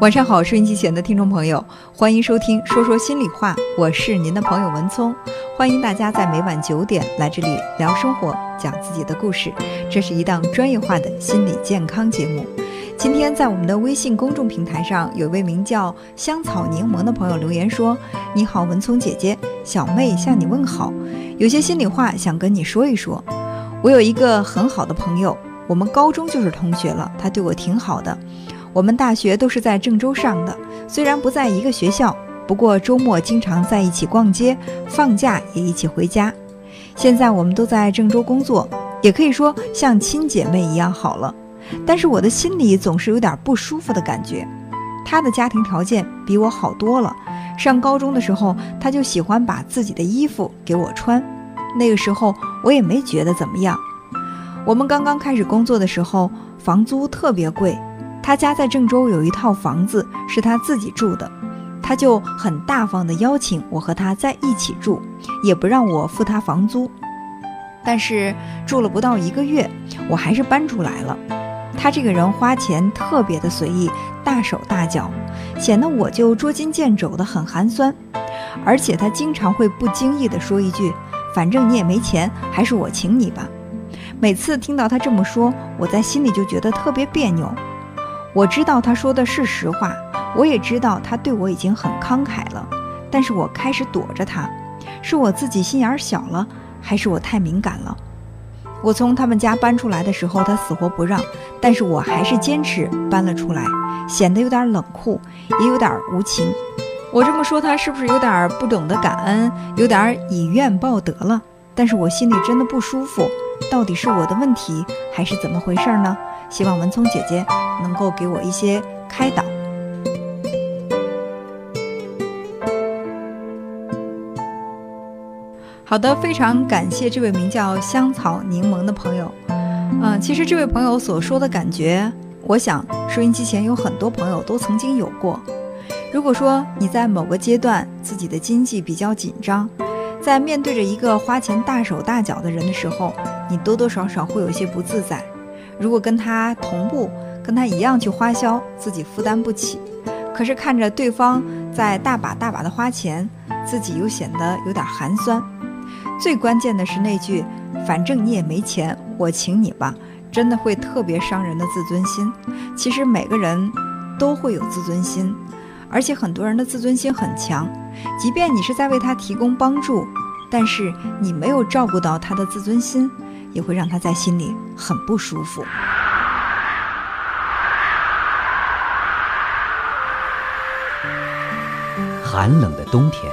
晚上好，收音机前的听众朋友，欢迎收听《说说心里话》，我是您的朋友文聪，欢迎大家在每晚九点来这里聊生活，讲自己的故事。这是一档专业化的心理健康节目。今天在我们的微信公众平台上，有位名叫香草柠檬的朋友留言说：“你好，文聪姐姐，小妹向你问好，有些心里话想跟你说一说。我有一个很好的朋友，我们高中就是同学了，他对我挺好的。”我们大学都是在郑州上的，虽然不在一个学校，不过周末经常在一起逛街，放假也一起回家。现在我们都在郑州工作，也可以说像亲姐妹一样好了。但是我的心里总是有点不舒服的感觉。他的家庭条件比我好多了，上高中的时候他就喜欢把自己的衣服给我穿，那个时候我也没觉得怎么样。我们刚刚开始工作的时候，房租特别贵。他家在郑州有一套房子，是他自己住的，他就很大方地邀请我和他在一起住，也不让我付他房租。但是住了不到一个月，我还是搬出来了。他这个人花钱特别的随意，大手大脚，显得我就捉襟见肘的很寒酸。而且他经常会不经意地说一句：“反正你也没钱，还是我请你吧。”每次听到他这么说，我在心里就觉得特别别扭。我知道他说的是实话，我也知道他对我已经很慷慨了，但是我开始躲着他，是我自己心眼小了，还是我太敏感了？我从他们家搬出来的时候，他死活不让，但是我还是坚持搬了出来，显得有点冷酷，也有点无情。我这么说，他是不是有点不懂得感恩，有点以怨报德了？但是我心里真的不舒服，到底是我的问题，还是怎么回事呢？希望文聪姐姐能够给我一些开导。好的，非常感谢这位名叫香草柠檬的朋友。嗯，其实这位朋友所说的感觉，我想收音机前有很多朋友都曾经有过。如果说你在某个阶段自己的经济比较紧张，在面对着一个花钱大手大脚的人的时候，你多多少少会有些不自在。如果跟他同步，跟他一样去花销，自己负担不起；可是看着对方在大把大把的花钱，自己又显得有点寒酸。最关键的是那句“反正你也没钱，我请你吧”，真的会特别伤人的自尊心。其实每个人都会有自尊心，而且很多人的自尊心很强，即便你是在为他提供帮助，但是你没有照顾到他的自尊心。也会让他在心里很不舒服。寒冷的冬天，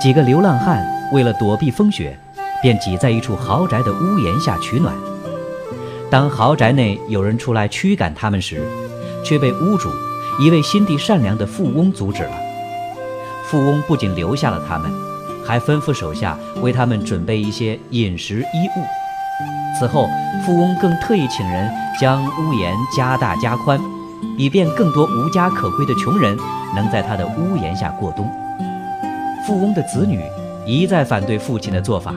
几个流浪汉为了躲避风雪，便挤在一处豪宅的屋檐下取暖。当豪宅内有人出来驱赶他们时，却被屋主一位心地善良的富翁阻止了。富翁不仅留下了他们，还吩咐手下为他们准备一些饮食衣物。此后，富翁更特意请人将屋檐加大加宽，以便更多无家可归的穷人能在他的屋檐下过冬。富翁的子女一再反对父亲的做法。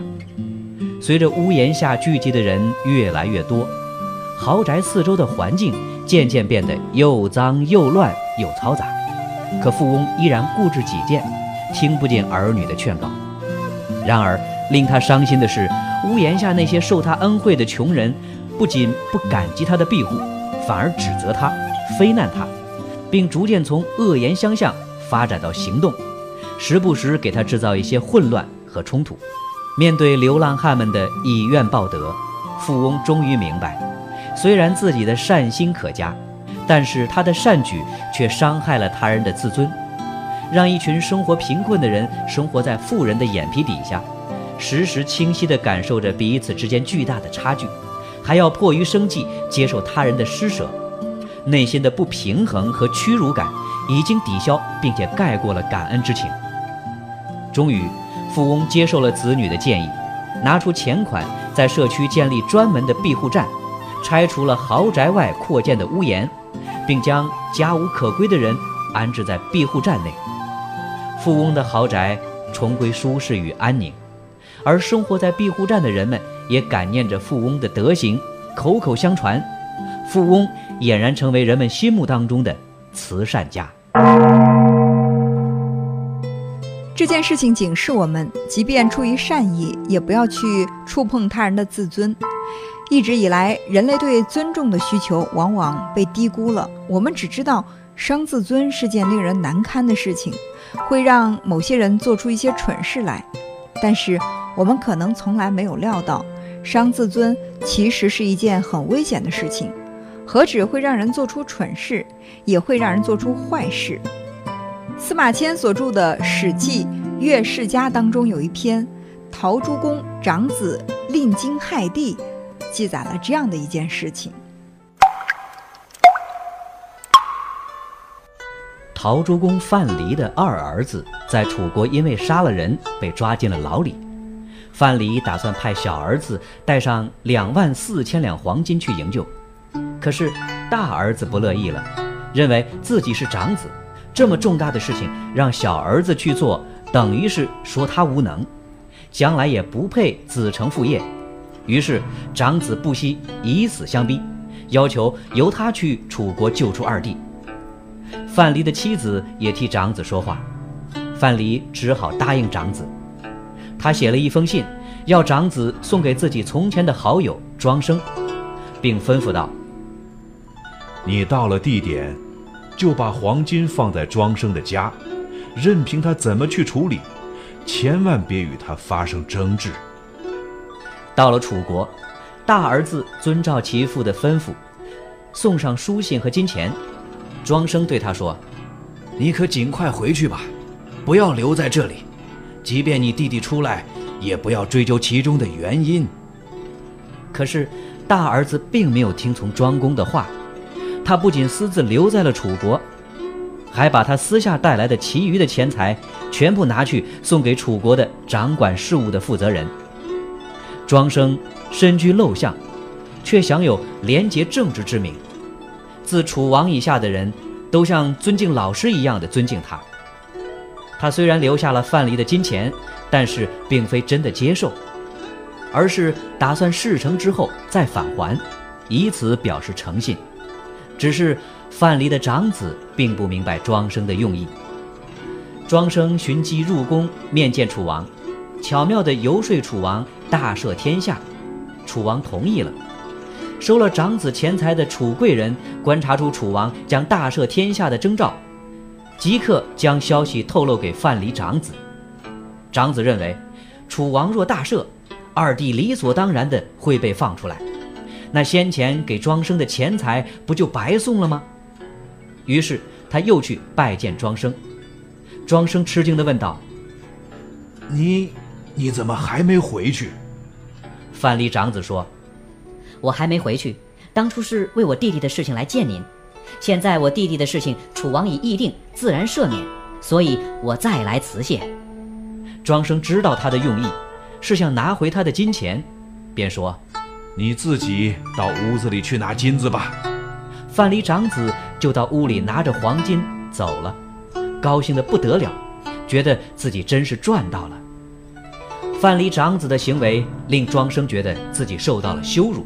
随着屋檐下聚集的人越来越多，豪宅四周的环境渐渐变得又脏又乱又嘈杂。可富翁依然固执己见，听不进儿女的劝告。然而，令他伤心的是。屋檐下那些受他恩惠的穷人，不仅不感激他的庇护，反而指责他、非难他，并逐渐从恶言相向发展到行动，时不时给他制造一些混乱和冲突。面对流浪汉们的以怨报德，富翁终于明白，虽然自己的善心可嘉，但是他的善举却伤害了他人的自尊，让一群生活贫困的人生活在富人的眼皮底下。时时清晰地感受着彼此之间巨大的差距，还要迫于生计接受他人的施舍，内心的不平衡和屈辱感已经抵消并且盖过了感恩之情。终于，富翁接受了子女的建议，拿出钱款在社区建立专门的庇护站，拆除了豪宅外扩建的屋檐，并将家无可归的人安置在庇护站内。富翁的豪宅重归舒适与安宁。而生活在庇护站的人们也感念着富翁的德行，口口相传，富翁俨然成为人们心目当中的慈善家。这件事情警示我们，即便出于善意，也不要去触碰他人的自尊。一直以来，人类对尊重的需求往往被低估了。我们只知道伤自尊是件令人难堪的事情，会让某些人做出一些蠢事来。但是，我们可能从来没有料到，伤自尊其实是一件很危险的事情。何止会让人做出蠢事，也会让人做出坏事。司马迁所著的《史记·乐世家》当中有一篇《陶朱公长子令惊害帝》。记载了这样的一件事情：陶朱公范蠡的二儿子在楚国因为杀了人被抓进了牢里。范蠡打算派小儿子带上两万四千两黄金去营救，可是大儿子不乐意了，认为自己是长子，这么重大的事情让小儿子去做，等于是说他无能，将来也不配子承父业。于是，长子不惜以死相逼，要求由他去楚国救出二弟。范蠡的妻子也替长子说话，范蠡只好答应长子。他写了一封信，要长子送给自己从前的好友庄生，并吩咐道：“你到了地点，就把黄金放在庄生的家，任凭他怎么去处理，千万别与他发生争执。”到了楚国，大儿子遵照其父的吩咐，送上书信和金钱。庄生对他说：“你可尽快回去吧，不要留在这里。即便你弟弟出来，也不要追究其中的原因。”可是大儿子并没有听从庄公的话，他不仅私自留在了楚国，还把他私下带来的其余的钱财全部拿去送给楚国的掌管事务的负责人。庄生身居陋巷，却享有廉洁正直之名。自楚王以下的人都像尊敬老师一样的尊敬他。他虽然留下了范蠡的金钱，但是并非真的接受，而是打算事成之后再返还，以此表示诚信。只是范蠡的长子并不明白庄生的用意。庄生寻机入宫面见楚王，巧妙地游说楚王。大赦天下，楚王同意了。收了长子钱财的楚贵人观察出楚王将大赦天下的征兆，即刻将消息透露给范蠡长子。长子认为，楚王若大赦，二弟理所当然的会被放出来，那先前给庄生的钱财不就白送了吗？于是他又去拜见庄生。庄生吃惊的问道：“你？”你怎么还没回去？范蠡长子说：“我还没回去，当初是为我弟弟的事情来见您，现在我弟弟的事情楚王已议定，自然赦免，所以我再来辞谢。”庄生知道他的用意，是想拿回他的金钱，便说：“你自己到屋子里去拿金子吧。”范蠡长子就到屋里拿着黄金走了，高兴得不得了，觉得自己真是赚到了。范蠡长子的行为令庄生觉得自己受到了羞辱，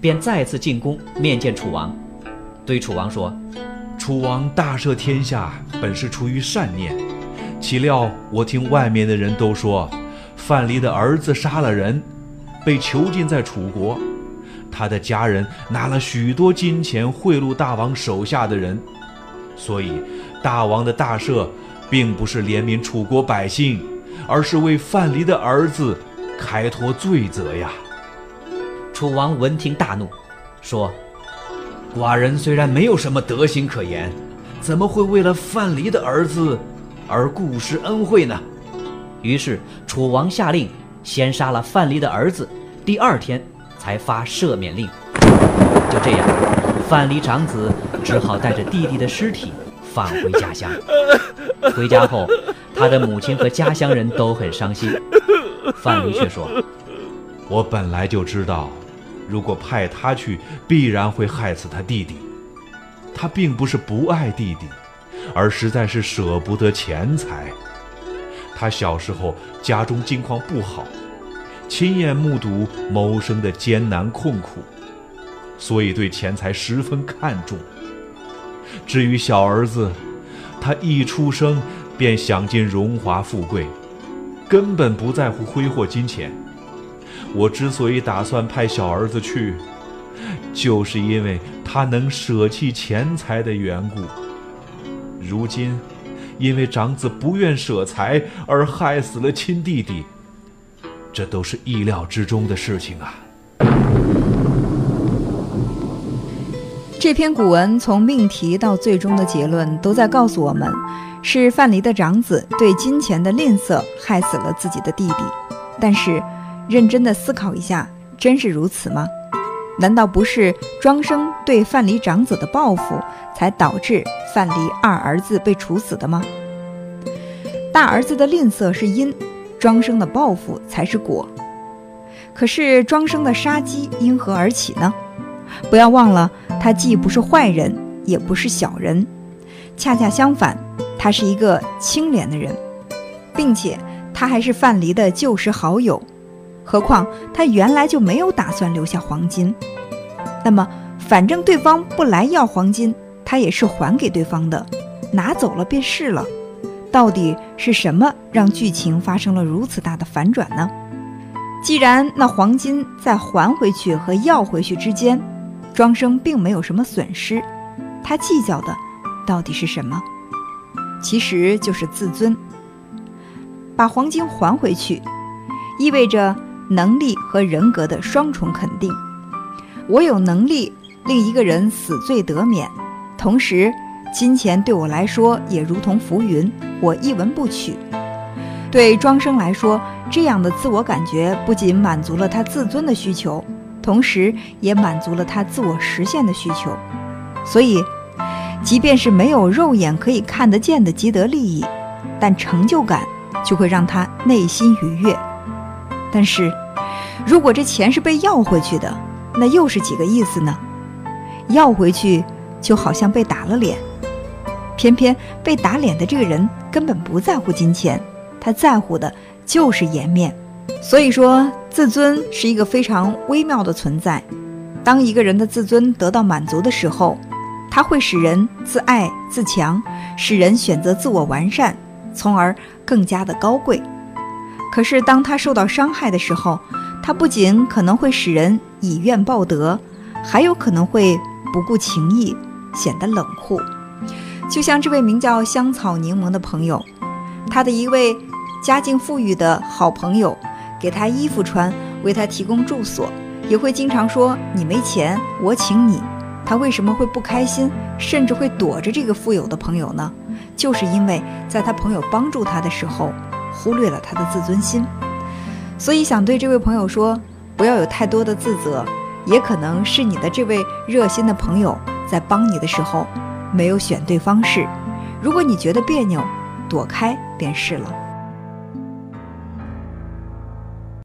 便再次进宫面见楚王，对楚王说：“楚王大赦天下，本是出于善念，岂料我听外面的人都说，范蠡的儿子杀了人，被囚禁在楚国，他的家人拿了许多金钱贿赂大王手下的人，所以大王的大赦，并不是怜悯楚国百姓。”而是为范蠡的儿子开脱罪责呀！楚王闻听大怒，说：“寡人虽然没有什么德行可言，怎么会为了范蠡的儿子而顾施恩惠呢？”于是楚王下令先杀了范蠡的儿子，第二天才发赦免令。就这样，范蠡长子只好带着弟弟的尸体返回家乡。回家后。他的母亲和家乡人都很伤心，范蠡却说：“ 我本来就知道，如果派他去，必然会害死他弟弟。他并不是不爱弟弟，而实在是舍不得钱财。他小时候家中境况不好，亲眼目睹谋生的艰难困苦，所以对钱财十分看重。至于小儿子，他一出生便享尽荣华富贵，根本不在乎挥霍金钱。我之所以打算派小儿子去，就是因为他能舍弃钱财的缘故。如今，因为长子不愿舍财而害死了亲弟弟，这都是意料之中的事情啊。这篇古文从命题到最终的结论，都在告诉我们，是范蠡的长子对金钱的吝啬害死了自己的弟弟。但是，认真的思考一下，真是如此吗？难道不是庄生对范蠡长子的报复，才导致范蠡二儿子被处死的吗？大儿子的吝啬是因，庄生的报复才是果。可是庄生的杀机因何而起呢？不要忘了，他既不是坏人，也不是小人，恰恰相反，他是一个清廉的人，并且他还是范蠡的旧时好友。何况他原来就没有打算留下黄金，那么反正对方不来要黄金，他也是还给对方的，拿走了便是了。到底是什么让剧情发生了如此大的反转呢？既然那黄金在还回去和要回去之间。庄生并没有什么损失，他计较的到底是什么？其实就是自尊。把黄金还回去，意味着能力和人格的双重肯定。我有能力令一个人死罪得免，同时金钱对我来说也如同浮云，我一文不取。对庄生来说，这样的自我感觉不仅满足了他自尊的需求。同时，也满足了他自我实现的需求，所以，即便是没有肉眼可以看得见的积得利益，但成就感就会让他内心愉悦。但是，如果这钱是被要回去的，那又是几个意思呢？要回去就好像被打了脸，偏偏被打脸的这个人根本不在乎金钱，他在乎的就是颜面。所以说，自尊是一个非常微妙的存在。当一个人的自尊得到满足的时候，它会使人自爱自强，使人选择自我完善，从而更加的高贵。可是，当他受到伤害的时候，他不仅可能会使人以怨报德，还有可能会不顾情义，显得冷酷。就像这位名叫香草柠檬的朋友，他的一位家境富裕的好朋友。给他衣服穿，为他提供住所，也会经常说你没钱，我请你。他为什么会不开心，甚至会躲着这个富有的朋友呢？就是因为在他朋友帮助他的时候，忽略了他的自尊心。所以想对这位朋友说，不要有太多的自责，也可能是你的这位热心的朋友在帮你的时候没有选对方式。如果你觉得别扭，躲开便是了。